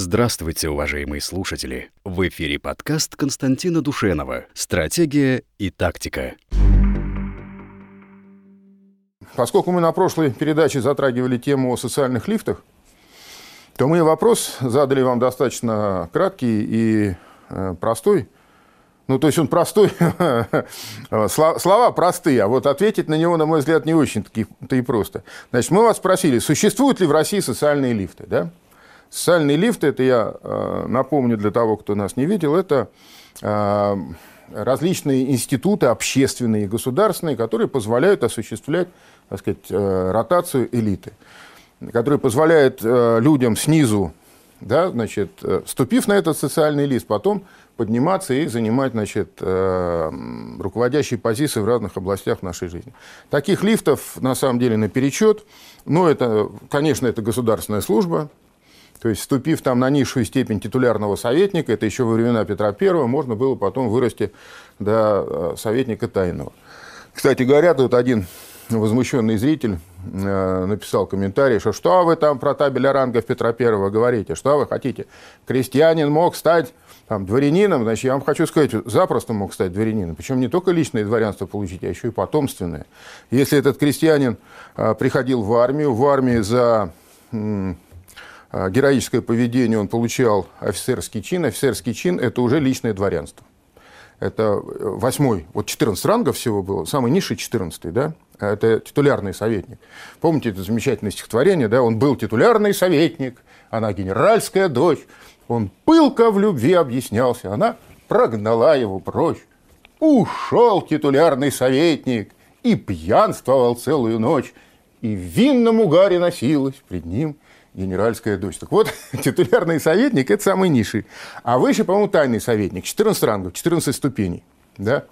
Здравствуйте, уважаемые слушатели! В эфире подкаст Константина Душенова «Стратегия и тактика». Поскольку мы на прошлой передаче затрагивали тему о социальных лифтах, то мы вопрос задали вам достаточно краткий и э, простой. Ну, то есть он простой, слова простые, а вот ответить на него, на мой взгляд, не очень-то и просто. Значит, мы вас спросили, существуют ли в России социальные лифты, да? Социальные лифты, это я э, напомню для того, кто нас не видел, это э, различные институты общественные и государственные, которые позволяют осуществлять так сказать, э, ротацию элиты, которые позволяют людям снизу, да, значит, вступив на этот социальный лист, потом подниматься и занимать значит, руководящие позиции в разных областях нашей жизни. Таких лифтов на самом деле наперечет, но это, конечно, это государственная служба, то есть, вступив там на низшую степень титулярного советника, это еще во времена Петра I, можно было потом вырасти до э, советника тайного. Кстати говоря, тут один возмущенный зритель э, написал комментарий, что что вы там про табель о рангах Петра I говорите, что вы хотите? Крестьянин мог стать там, дворянином, значит, я вам хочу сказать, запросто мог стать дворянином. Причем не только личное дворянство получить, а еще и потомственное. Если этот крестьянин э, приходил в армию, в армии за героическое поведение он получал офицерский чин. Офицерский чин – это уже личное дворянство. Это э, восьмой, вот 14 рангов всего было, самый низший 14 да? Это титулярный советник. Помните это замечательное стихотворение, да? Он был титулярный советник, она генеральская дочь. Он пылко в любви объяснялся, она прогнала его прочь. Ушел титулярный советник и пьянствовал целую ночь, и в винном угаре носилась пред ним – генеральская дочь. Так вот, титулярный советник – это самый низший. А выше, по-моему, тайный советник. 14 рангов, 14 ступеней. Да?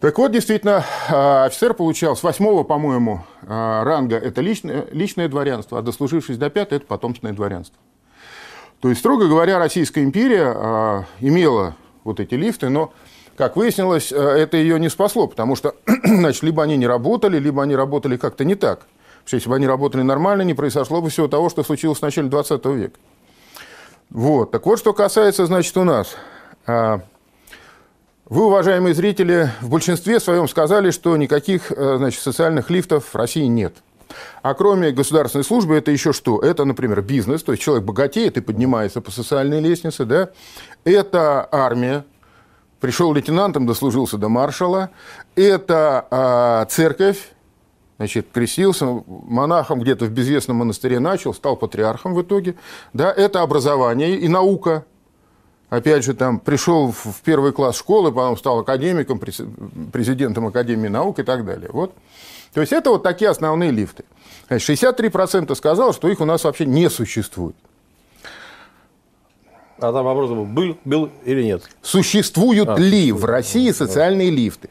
Так вот, действительно, а, офицер получал с восьмого, по-моему, а, ранга – это личное, личное дворянство, а дослужившись до пятого – это потомственное дворянство. То есть, строго говоря, Российская империя а, имела вот эти лифты, но, как выяснилось, это ее не спасло, потому что, значит, либо они не работали, либо они работали как-то не так. Что если бы они работали нормально, не произошло бы всего того, что случилось в начале 20 века. Вот. Так вот, что касается, значит, у нас. А, вы, уважаемые зрители, в большинстве своем сказали, что никаких э, значит, социальных лифтов в России нет. А кроме государственной службы, это еще что? Это, например, бизнес, то есть человек богатеет и поднимается по социальной лестнице, да? Это армия, пришел лейтенантом, дослужился до маршала. Это а, церковь, Значит, крестился, монахом где-то в безвестном монастыре начал, стал патриархом в итоге. Да, это образование и наука. Опять же, там пришел в первый класс школы, потом стал академиком, президентом Академии наук и так далее. Вот. То есть это вот такие основные лифты. 63% сказал, что их у нас вообще не существует. А там вопрос был, был, был или нет? Существуют а, ли в России социальные лифты?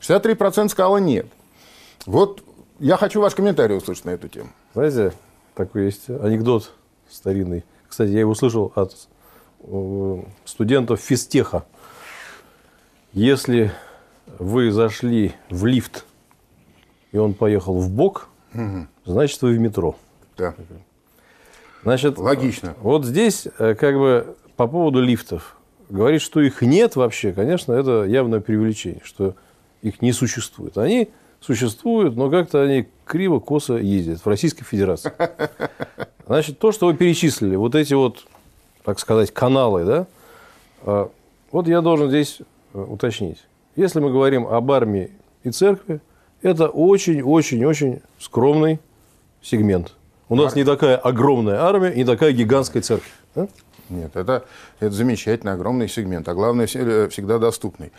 63% сказало нет. Вот я хочу ваш комментарий услышать на эту тему. Знаете, такой есть анекдот старинный. Кстати, я его услышал от э, студентов физтеха. Если вы зашли в лифт, и он поехал в бок, угу. значит, вы в метро. Да. Значит, Логично. Вот здесь, э, как бы, по поводу лифтов. Говорит, что их нет вообще, конечно, это явное преувеличение, что их не существует. Они существуют, но как-то они криво-косо ездят в Российской Федерации. Значит, то, что вы перечислили, вот эти вот, так сказать, каналы, да, а, вот я должен здесь э, уточнить. Если мы говорим об армии и церкви, это очень-очень-очень скромный сегмент. У нас не такая огромная армия не такая гигантская церковь. Да? Нет, это, это замечательный, огромный сегмент, а главное, э, всегда доступный.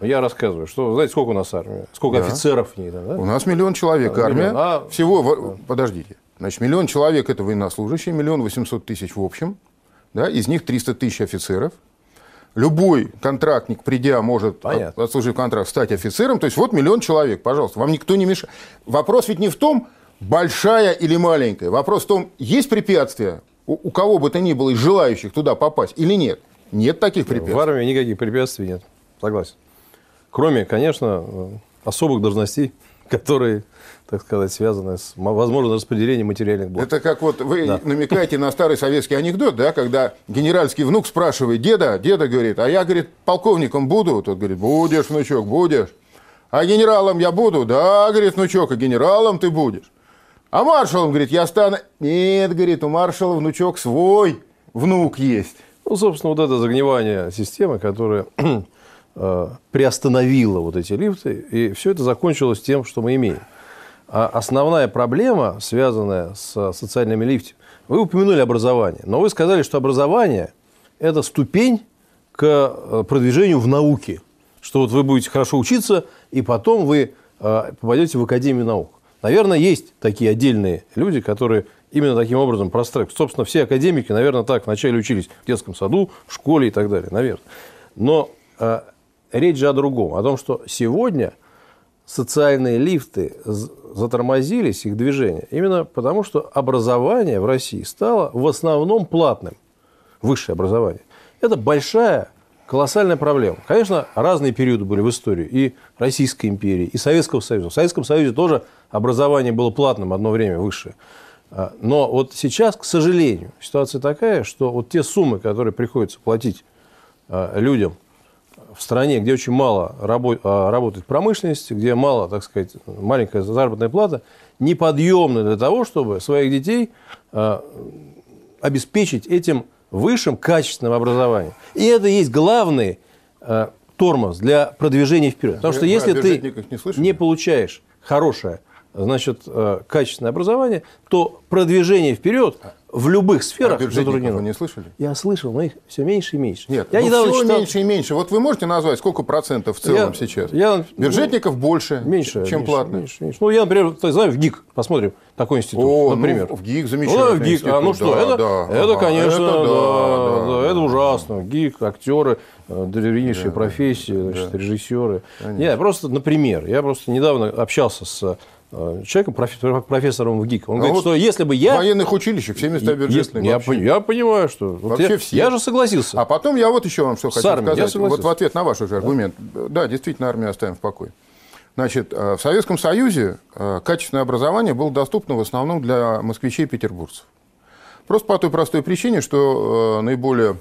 Я рассказываю, что, знаете, сколько у нас армия? Сколько да. офицеров в ней? Да? У нас миллион человек а, армия. Миллион. А... Всего, да. подождите, значит, миллион человек – это военнослужащие, миллион восемьсот тысяч в общем, да, из них 300 тысяч офицеров. Любой контрактник, придя, может, Понятно. отслужив контракт, стать офицером. То есть вот миллион человек, пожалуйста, вам никто не мешает. Вопрос ведь не в том, большая или маленькая. Вопрос в том, есть препятствия у, у кого бы то ни было из желающих туда попасть или нет. Нет таких препятствий. В армии никаких препятствий нет. Согласен. Кроме, конечно, особых должностей. которые, так сказать, связаны с возможным распределением материальных благ. Это как вот вы да. намекаете на старый советский анекдот, да, когда генеральский внук спрашивает деда, деда говорит, а я, говорит, полковником буду? Тот говорит, будешь, внучок, будешь. А генералом я буду? Да, говорит, внучок, а генералом ты будешь. А маршалом, говорит, я стану... Нет, говорит, у маршала внучок свой внук есть. Ну, собственно, вот это загнивание системы, которая приостановила вот эти лифты, и все это закончилось тем, что мы имеем. А основная проблема, связанная с социальными лифтами, вы упомянули образование, но вы сказали, что образование – это ступень к э, продвижению в науке, что вот вы будете хорошо учиться, и потом вы э, попадете в Академию наук. Наверное, есть такие отдельные люди, которые именно таким образом простраивают. Собственно, все академики, наверное, так вначале учились в детском саду, в школе и так далее, наверное. Но э, речь же о другом, о том, что сегодня социальные лифты затормозились, их движение, именно потому, что образование в России стало в основном платным, высшее образование. Это большая колоссальная проблема. Конечно, разные периоды были в истории. И Российской империи, и Советского Союза. В Советском Союзе тоже образование было платным одно время высшее. А, но вот сейчас, к сожалению, ситуация такая, что вот те суммы, которые приходится платить а, людям в стране, где очень мало а, работает промышленность, где мало, так сказать, маленькая заработная плата, неподъемны для того, чтобы своих детей обеспечить этим высшим качественным образованием. И это есть главный э, тормоз для продвижения вперед. Потому что если ты не, не получаешь хорошее, значит, качественное образование, то продвижение вперед в любых сферах а затруднено. вы не слышали? Я слышал, но их все меньше и меньше. Нет, я ну недавно все читал... меньше и меньше. Вот вы можете назвать, сколько процентов в целом я, сейчас? Я, Бюджетников ну, больше, меньше, чем меньше, платных? Меньше, меньше. Ну, я, например, знаю, в ГИК, посмотрим, такой институт, О, например. Ну, в ГИК замечательный ну, в ГИК. институт. А, ну что, да, это, да, это, конечно, это, да, да, да, это ужасно. ГИК, актеры, э, древнейшие да, профессии, значит, да. режиссеры. Конечно. Я просто, например, я просто недавно общался с человеком, профессором в ГИК. Он а говорит, вот что если бы я... В военных училищах все места бюджетные. Я, я понимаю, что... Вообще я, все. Я же согласился. А потом я вот еще вам что хочу сказать. Вот в ответ на ваш уже аргумент. Да, да действительно, армию оставим в покое. Значит, э, в Советском Союзе э, качественное образование было доступно в основном для москвичей и петербуржцев. Просто по той простой причине, что наиболее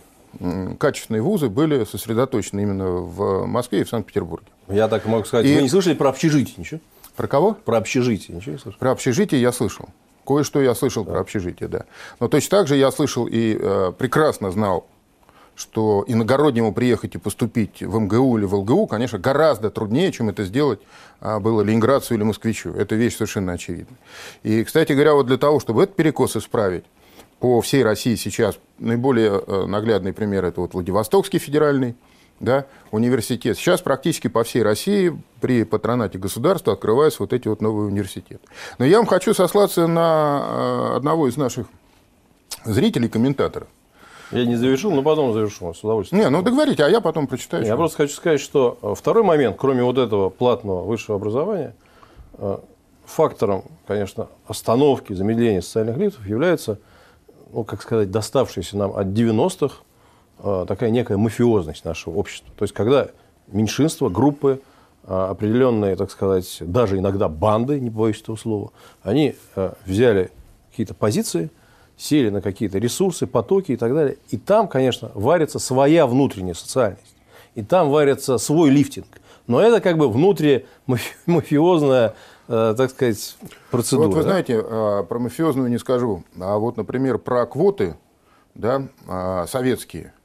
качественные вузы были сосредоточены именно в Москве и в Санкт-Петербурге. Я так могу сказать. И... Вы не слышали про общежитие ничего? Про кого? Про общежитие. Ничего не слышал? Про общежитие я слышал. Кое-что я слышал да. про общежитие, да. Но точно так же я слышал и э, прекрасно знал, что иногороднему приехать и поступить в МГУ или в ЛГУ, конечно, гораздо труднее, чем это сделать а, было ленинградцу или москвичу. Это вещь совершенно очевидна. И, кстати говоря, вот для того, чтобы этот перекос исправить, по всей России сейчас наиболее э, наглядный пример – это вот Владивостокский федеральный да, университет. Сейчас практически по всей России при патронате государства открываются вот эти вот новые университеты. Но я вам хочу сослаться на э, одного из наших зрителей, комментаторов. Я не завершил, но потом завершу, с удовольствием. Не, ну договорите, а я потом прочитаю. Я просто хочу сказать, что э, второй момент, кроме вот этого платного высшего образования, э, фактором, конечно, остановки, замедления социальных лифтов является, ну, как сказать, доставшийся нам от 90-х Э, такая некая мафиозность нашего общества. То есть, когда меньшинство, группы, э, определенные, так сказать, даже иногда банды, не боюсь этого слова, они э, взяли какие-то позиции, сели на какие-то ресурсы, потоки и так далее. И там, конечно, варится своя внутренняя социальность. И там варится свой лифтинг. Но это как бы внутри мафиозная, так сказать, процедура. Вот вы знаете, про мафиозную не скажу. А вот, например, про квоты да, советские –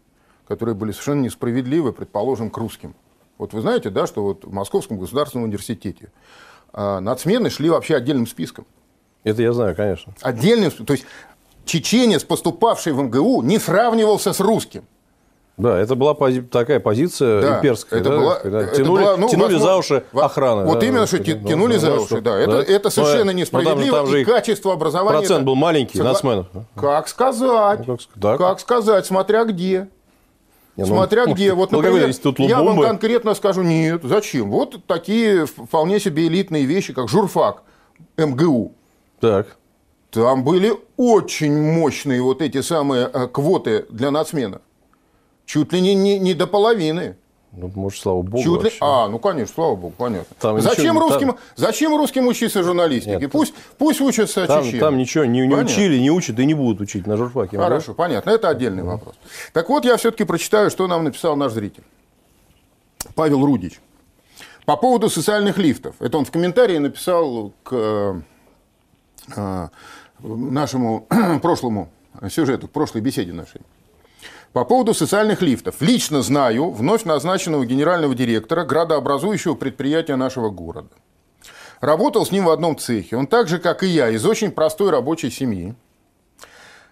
которые были совершенно несправедливы, предположим, к русским. Вот вы знаете, да, что вот в Московском государственном университете э, нацмены шли вообще отдельным списком. Это я знаю, конечно. Отдельным, то есть чеченец, поступавший в МГУ, не сравнивался с русским. Да, это была пози- такая позиция да, имперская. Это да, была, когда это тянули, была, ну, тянули возможно, за уши охраны. Вот да, именно, что тянули да, за уши, что, да. Это, да. это совершенно но, несправедливо. Там, там и качество образования... Процент был маленький, Согла... нацменов. Как сказать? Ну, как, как сказать, смотря где. Не, ну, Смотря ну, где. Вот, например, я вам конкретно скажу, нет, зачем? Вот такие вполне себе элитные вещи, как журфак МГУ. Так. Там были очень мощные вот эти самые э, квоты для нацменов. Чуть ли не, не, не до половины. Ну, может, слава богу. Ли... вообще. А, ну конечно, слава богу, понятно. Там зачем, ничего- русским, там- зачем русским учиться журналистике? Нет, пусть, пусть учатся Там, чечены. там ничего не, не Понятно. учили, не учат и не будут учить на журфаке. Хорошо, понятно, это отдельный вопрос. Так вот, я все-таки прочитаю, что нам написал наш зритель. Павел Рудич. По поводу социальных лифтов. Это он в комментарии написал к э, э, нашему прошлому сюжету, к прошлой беседе нашей. По поводу социальных лифтов. Лично знаю вновь назначенного генерального директора градообразующего предприятия нашего города. Работал с ним в одном цехе. Он так же, как и я, из очень простой рабочей семьи.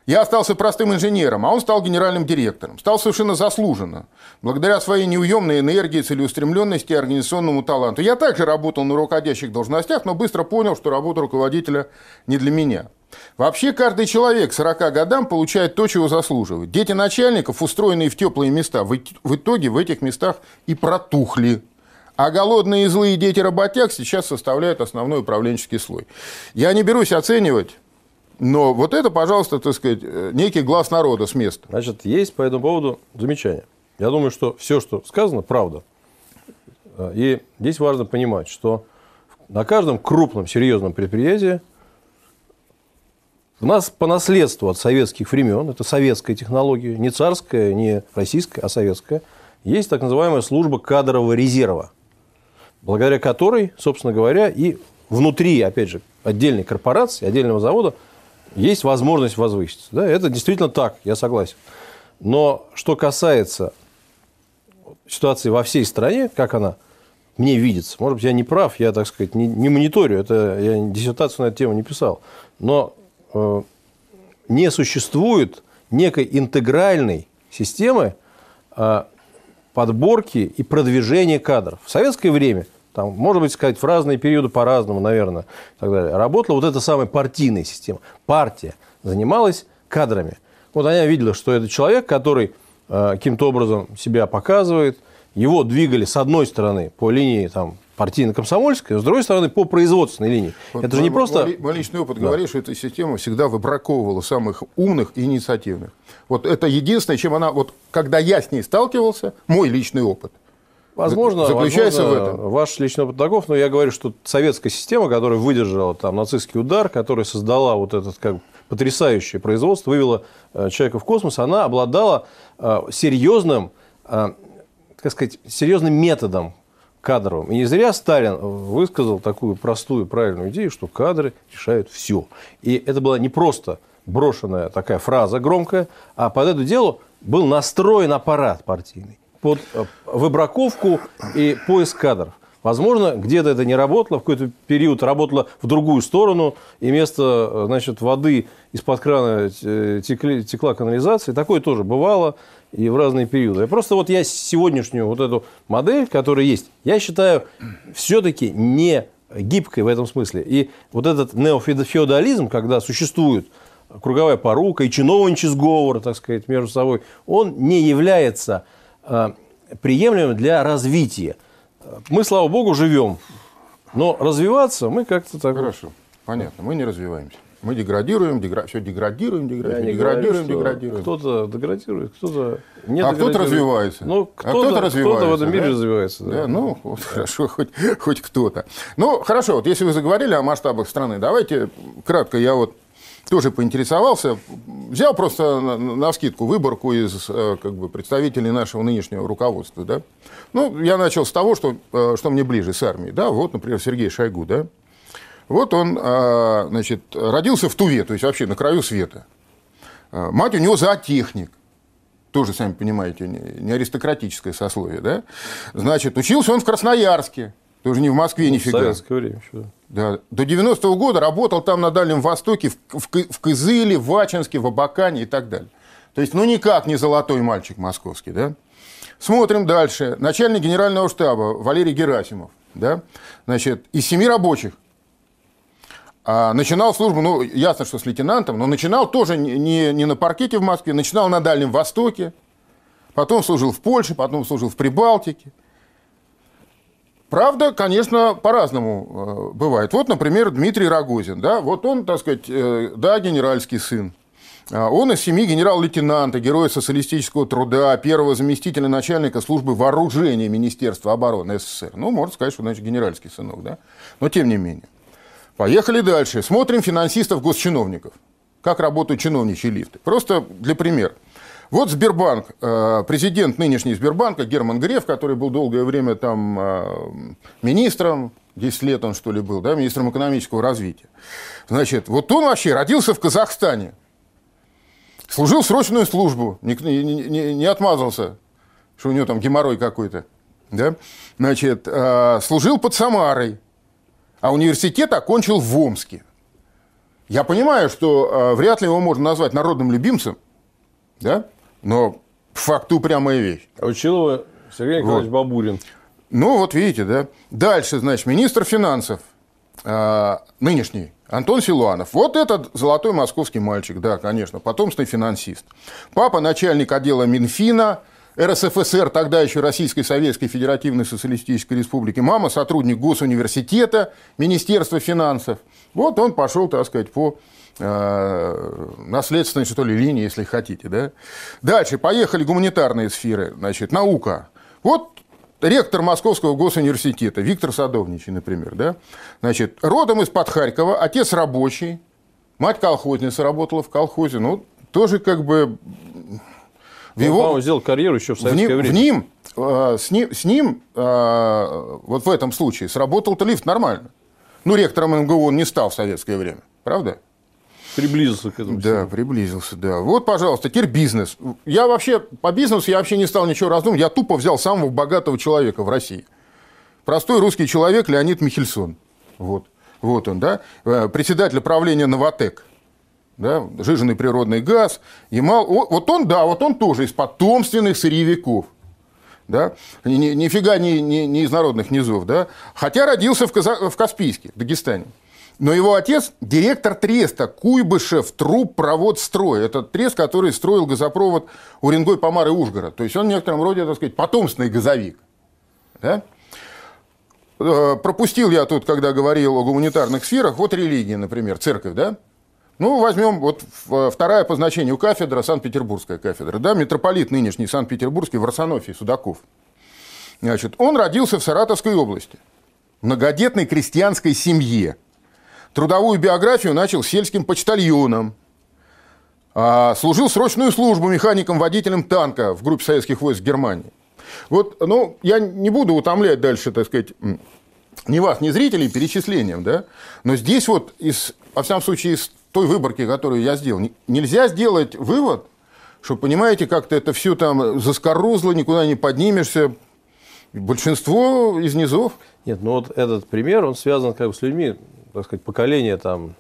Я остался простым инженером, а он стал генеральным директором. Стал совершенно заслуженно, благодаря своей неуемной энергии, целеустремленности и организационному таланту. Я также работал на руководящих должностях, но быстро понял, что работа руководителя не для меня. Вообще каждый человек к 40 годам получает то, чего заслуживает. Дети начальников, устроенные в теплые места, в ит- в итоге в этих местах и протухли. А голодные и злые дети работяг сейчас составляют основной управленческий слой. Я не берусь оценивать, но вот это, пожалуйста, так сказать, э, некий глаз народа с места. Значит, есть по этому поводу замечание. Я думаю, что все, что сказано, правда. Э, И здесь важно понимать, что на каждом крупном, серьезном предприятии у нас по наследству от советских времен, это советская технология, не царская, не российская, а советская, есть так называемая служба кадрового резерва, благодаря которой, собственно говоря, и внутри, опять же, отдельной корпорации, отдельного завода есть возможность возвыситься. Да, это действительно так, я согласен. Но что касается ситуации во всей стране, как она мне видится, может быть, я не прав, я, так сказать, не, не мониторю, это, я диссертацию на эту тему не писал, но э, не существует некой интегральной системы э, подборки и продвижения кадров. В советское время, там, может быть, сказать, в разные периоды по-разному, наверное, и так далее, работала вот эта самая партийная система. Партия занималась кадрами. Вот она видела, что это человек, который э, каким-то образом себя показывает, его двигали с одной стороны по линии там, партийно-комсомольской, с другой стороны по производственной линии. Вот это же не просто... Мой, личный опыт говорит, что эта система всегда выбраковывала самых умных и инициативных. Вот это единственное, чем она... Вот когда я с ней сталкивался, мой личный опыт. Возможно, заключается возможно, в этом. Ваш личный опыт таков, но я говорю, что советская система, которая выдержала там нацистский удар, которая создала вот этот как потрясающее производство, вывела э, человека в космос, она обладала э, серьезным, э, как сказать, серьезным методом кадровым. И не зря Сталин высказал такую простую, правильную идею, что кадры решают все. И это была не просто брошенная такая фраза громкая, а под это дело был настроен аппарат партийный под э, выбраковку и поиск кадров. Возможно, где-то это не работало, в какой-то период работало в другую сторону, и вместо э, значит, воды из-под крана э, текли- текла канализация. Такое тоже бывало и в разные периоды. И просто вот я сегодняшнюю вот эту модель, которая есть, я считаю все-таки не гибкой в этом смысле. И вот этот неофеодализм, когда существует круговая порука и чиновничий сговор, так сказать, между собой, он не является приемлемым для развития. Мы, слава богу, живем. Но развиваться мы как-то так... Хорошо, понятно. Мы не развиваемся. Мы деградируем, дегра... все деградируем, Я деградируем, не деградируем, говорю, деградируем. Кто-то деградирует, кто-то не а кто-то развивается. Ну, а кто-то, кто-то развивается. кто-то в этом мире да? развивается. Да. Да, ну, вот хорошо, хоть, хоть кто-то. Ну, хорошо, вот если вы заговорили о масштабах страны, давайте кратко я вот тоже поинтересовался, взял просто на, на вскидку выборку из э, как бы, представителей нашего нынешнего руководства. Да? Ну, я начал с того, что, э, что мне ближе с армией. Да? Вот, например, Сергей Шойгу. Да? Вот он э, значит, родился в Туве, то есть вообще на краю света. Мать у него зоотехник тоже, сами понимаете, не аристократическое сословие, да? Значит, учился он в Красноярске, тоже не в Москве В нифига. советское время. еще. Да. До 90-го года работал там на Дальнем Востоке, в, в, в Кызыле, в Ачинске, в Абакане и так далее. То есть, ну, никак не золотой мальчик московский, да? Смотрим дальше. Начальник генерального штаба Валерий Герасимов, да? Значит, из семи рабочих. А начинал службу, ну, ясно, что с лейтенантом, но начинал тоже не, не на паркете в Москве, начинал на Дальнем Востоке, потом служил в Польше, потом служил в Прибалтике. Правда, конечно, по-разному э, бывает. Вот, например, Дмитрий Рогозин, да, вот он, так сказать, э, да, генеральский сын, А, он из семьи генерал-лейтенанта, героя социалистического труда, первого заместителя начальника службы вооружения Министерства обороны СССР. Ну, можно сказать, что, значит, генеральский сынок, да? Но тем не менее. Поехали дальше. Смотрим финансистов госчиновников. Как работают чиновничьи лифты. Просто для примера. Вот Сбербанк, э, президент нынешний Сбербанка Герман Греф, который был долгое время там э, министром, 10 лет он что ли был, да, министром экономического развития. Значит, вот он вообще родился в Казахстане, служил срочную службу, не, не, не отмазался, что у него там геморрой какой-то, да, значит, э, служил под Самарой, а университет окончил в Омске. Я понимаю, что вряд ли его можно назвать народным любимцем, да, но факт упрямая вещь. А учил его Сергей Николаевич вот. Бабурин. Ну, вот видите, да. Дальше, значит, министр финансов, э, нынешний, Антон Силуанов. Вот этот золотой московский мальчик, да, конечно, потомственный финансист. Папа начальник отдела Минфина, РСФСР, тогда еще Российской Советской Федеративной Социалистической Республики. Мама сотрудник Госуниверситета, Министерства финансов. Вот он пошел, так сказать, по наследственной, что ли, линии, если хотите. Да? Дальше, поехали гуманитарные сферы. Значит, наука. Вот ректор Московского госуниверситета Виктор Садовничий, например. Да? Значит, родом из-под Харькова, отец рабочий, мать колхозница работала в колхозе. Ну, тоже как бы... В его, он сделал карьеру еще в советское в ним, время. В ним, э, с ним, с ним э, вот в этом случае сработал-то лифт нормально. Ну, ректором МГУ он не стал в советское время, правда? Приблизился к этому. Да, всему. приблизился, да. Вот, пожалуйста, теперь бизнес. Я вообще, по бизнесу я вообще не стал ничего раздумывать. Я тупо взял самого богатого человека в России. Простой русский человек Леонид Михельсон. Вот. Вот он, да. Э, председатель правления «Новотек». Да, жиженный природный газ, Ямал. Вот он, да, вот он тоже из потомственных сырьевиков. Да? Ни, нифига не, не, не из народных низов. Да? Хотя родился в, Каза... в Каспийске, в Дагестане. Но его отец – директор треста Куйбышев Труп Провод Строй. Это трест, который строил газопровод Уренгой, Помар и Ужгород. То есть он в некотором роде, так сказать, потомственный газовик. Да? Э, пропустил я тут, когда говорил о гуманитарных сферах, вот религия, например, церковь, да? Ну, возьмем вот вторая по значению кафедра, Санкт-Петербургская кафедра, да, митрополит нынешний Санкт-Петербургский в Арсенофии, Судаков. Значит, он родился в Саратовской области, многодетной крестьянской семье – Трудовую биографию начал сельским почтальоном. А, служил срочную службу механиком-водителем танка в группе советских войск Германии. Вот, ну, я не буду утомлять дальше, так сказать, ни вас, ни зрителей перечислением, да, но здесь вот, из, во всяком случае, из той выборки, которую я сделал, нельзя сделать вывод, что, понимаете, как-то это все там заскорузло, никуда не поднимешься. Большинство из низов. Нет, ну вот этот пример, он связан как бы с людьми, так сказать, поколение там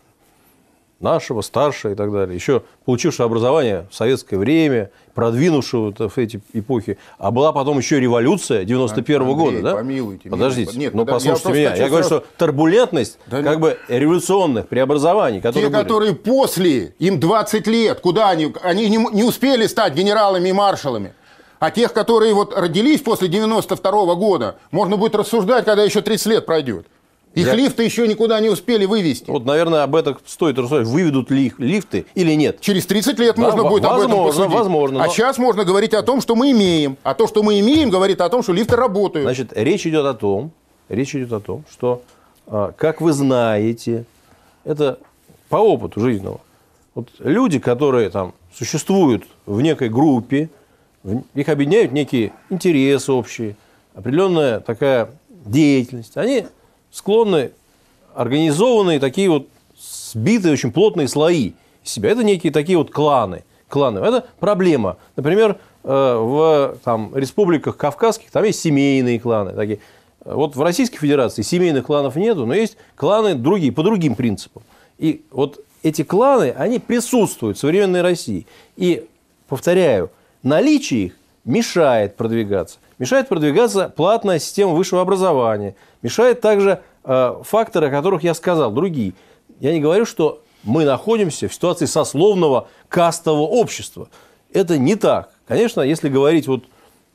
нашего, старшего и так далее, еще получившего образование в советское время, продвинувшего в эти эпохи, а была потом еще революция 91 -го года, да? помилуйте. Подождите, нет, ну послушайте я меня. Я говорю, что турбулентность да как бы революционных преобразований, которые Те, были. которые после, им 20 лет, куда они? Они не, не успели стать генералами и маршалами. А тех, которые вот родились после 92 -го года, можно будет рассуждать, когда еще 30 лет пройдет. Их я... лифты еще никуда не успели вывести. Вот, наверное, об этом стоит рассуждать. Выведут ли их лифты или нет? Через 30 лет да, можно будет возможно, об этом посудить. Возможно, а но... А сейчас можно говорить о том, что мы имеем. А то, что мы имеем, говорит о том, что лифты работают. Значит, речь идет о том, речь идет о том, что, а, как вы знаете, это по опыту жизненного. Вот люди, которые там существуют в некой группе, их объединяют некие интересы общие, определенная такая деятельность. Они склонны организованные такие вот сбитые очень плотные слои себя. Это некие такие вот кланы. кланы. Это проблема. Например, э, в там, республиках кавказских там есть семейные кланы. Такие. Вот в Российской Федерации семейных кланов нету, но есть кланы другие, по другим принципам. И вот эти кланы, они присутствуют в современной России. И, повторяю, наличие их мешает продвигаться. Мешает продвигаться платная система высшего образования. Мешает также э, факторы, о которых я сказал, другие. Я не говорю, что мы находимся в ситуации сословного кастового общества. Это не так. Конечно, если говорить вот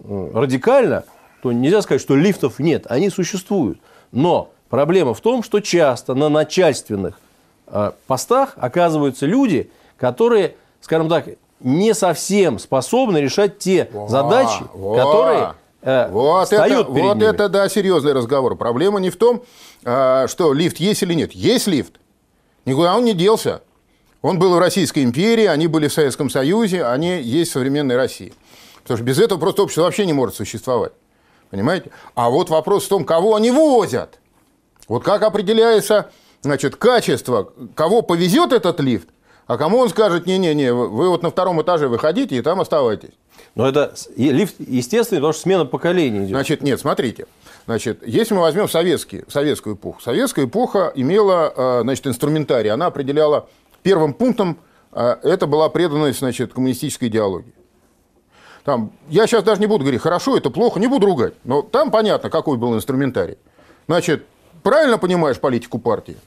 радикально, то нельзя сказать, что лифтов нет, они существуют. Но проблема в том, что часто на начальственных э, постах оказываются люди, которые скажем так, не совсем способны решать те задачи, которые Вот, встают это, перед вот ними. это, да, серьезный разговор. Проблема не в том, а, что лифт есть или нет. Есть лифт. Никуда он не делся. Он был в Российской империи, они были в Советском Союзе, они есть в современной России. Потому что без этого просто общество вообще не может существовать. Понимаете? А вот вопрос в том, кого они возят. Вот как определяется значит, качество, кого повезет этот лифт, а кому он скажет, не-не-не, вы вот на втором этаже выходите и там оставайтесь. Но это лифт естественный, потому что смена поколений идет. Значит, нет, смотрите. Значит, если мы возьмем советский, советскую эпоху, советская эпоха имела э, значит, инструментарий. Она определяла первым пунктом, э, это была преданность значит, коммунистической идеологии. Там, я сейчас даже не буду говорить, хорошо это, плохо, не буду ругать. Но там понятно, какой был инструментарий. Значит, правильно понимаешь политику партии?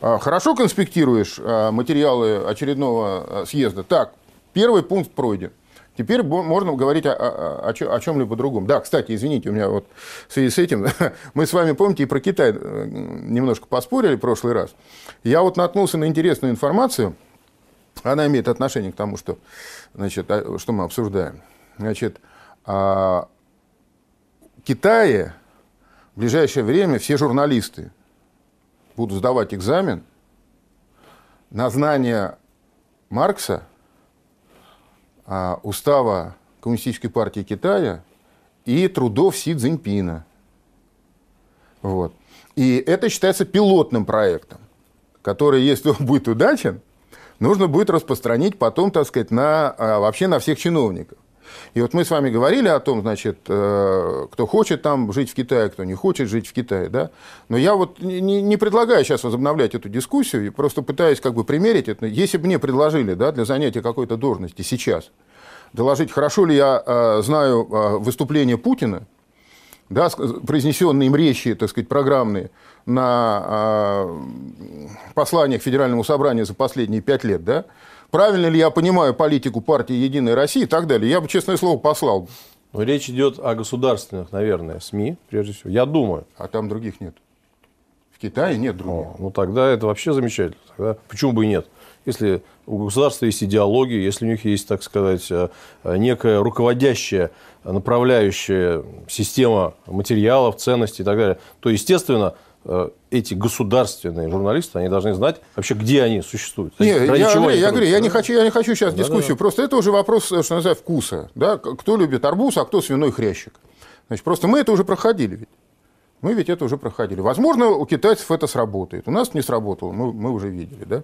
А, Хорошо конспектируешь материалы очередного съезда? Так, первый пункт пройден. Теперь можно говорить о, о- о о чем-либо другом. Да, кстати, извините, у меня вот в связи с этим, мы с вами, помните, и про Китай э, немножко поспорили в прошлый раз. Я вот наткнулся на интересную информацию, она имеет отношение к тому, что, значит, а, что мы обсуждаем. Значит, а, в Китае в ближайшее время все журналисты будут сдавать экзамен на знание Маркса, устава Коммунистической партии Китая и трудов Си Цзиньпина. Вот. И это считается пилотным проектом, который, если он будет удачен, нужно будет распространить потом, так сказать, на, а, вообще на всех чиновников. И вот мы с вами говорили о том, значит, э, кто хочет там жить в Китае, кто не хочет жить в Китае, да. Но я вот не, не предлагаю сейчас возобновлять эту дискуссию, просто пытаюсь как бы примерить это. Если бы мне предложили, да, для занятия какой-то должности сейчас, доложить, хорошо ли я э, знаю э, выступление Путина, да, произнесенные им речи, так сказать, программные на э, посланиях Федеральному собранию за последние пять лет, да, правильно ли я понимаю политику партии «Единая Россия» и так далее, я бы, честное слово, послал, Но речь идет о государственных, наверное, СМИ, прежде всего. Я думаю. а там других нет. В Китае нет других. О, ну тогда это вообще замечательно. Тогда почему бы и нет? Если у государства есть идеология, если у них есть, так сказать, э, э, некая руководящая, направляющая система материалов, ценностей и так далее, то, естественно, эти государственные журналисты, они должны знать вообще, где они существуют. Не, я, говорю, они я говорю, я не да? хочу, я не хочу сейчас Да-да-да. дискуссию. Просто это уже вопрос, э, что называется, вкуса. Да? Кто любит арбуз, а кто свиной хрящик. Значит, просто мы это уже проходили ведь. Мы ведь это уже проходили. Возможно, у китайцев это сработает. У нас не сработало, мы, мы уже видели. Да?